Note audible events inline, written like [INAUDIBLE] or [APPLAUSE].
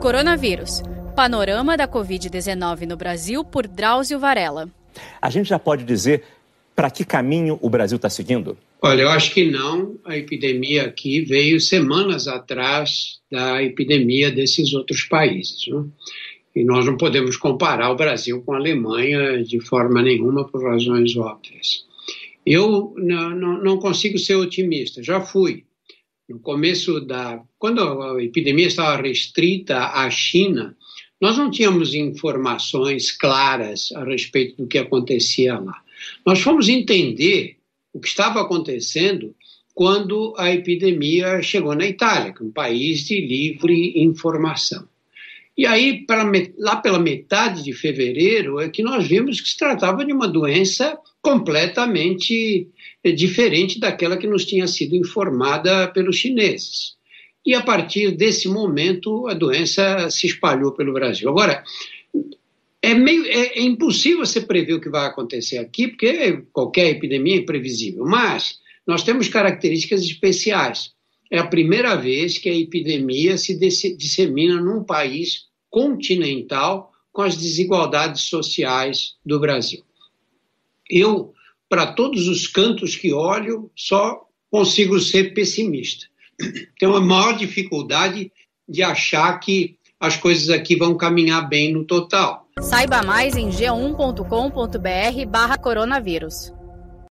Coronavírus. Panorama da Covid-19 no Brasil por Drauzio Varela. A gente já pode dizer para que caminho o Brasil está seguindo? Olha, eu acho que não. A epidemia aqui veio semanas atrás da epidemia desses outros países. Né? E nós não podemos comparar o Brasil com a Alemanha de forma nenhuma, por razões óbvias. Eu não, não, não consigo ser otimista, já fui. No começo da. Quando a epidemia estava restrita à China, nós não tínhamos informações claras a respeito do que acontecia lá. Nós fomos entender o que estava acontecendo quando a epidemia chegou na Itália, que é um país de livre informação. E aí, para, lá pela metade de fevereiro, é que nós vimos que se tratava de uma doença completamente eh, diferente daquela que nos tinha sido informada pelos chineses. E a partir desse momento, a doença se espalhou pelo Brasil. Agora, é, meio, é, é impossível você prever o que vai acontecer aqui, porque qualquer epidemia é imprevisível, mas nós temos características especiais. É a primeira vez que a epidemia se dissemina num país continental com as desigualdades sociais do Brasil. Eu, para todos os cantos que olho, só consigo ser pessimista. [CLEARS THROAT] Tenho a maior dificuldade de achar que as coisas aqui vão caminhar bem no total. Saiba mais em g1.com.br barra coronavírus.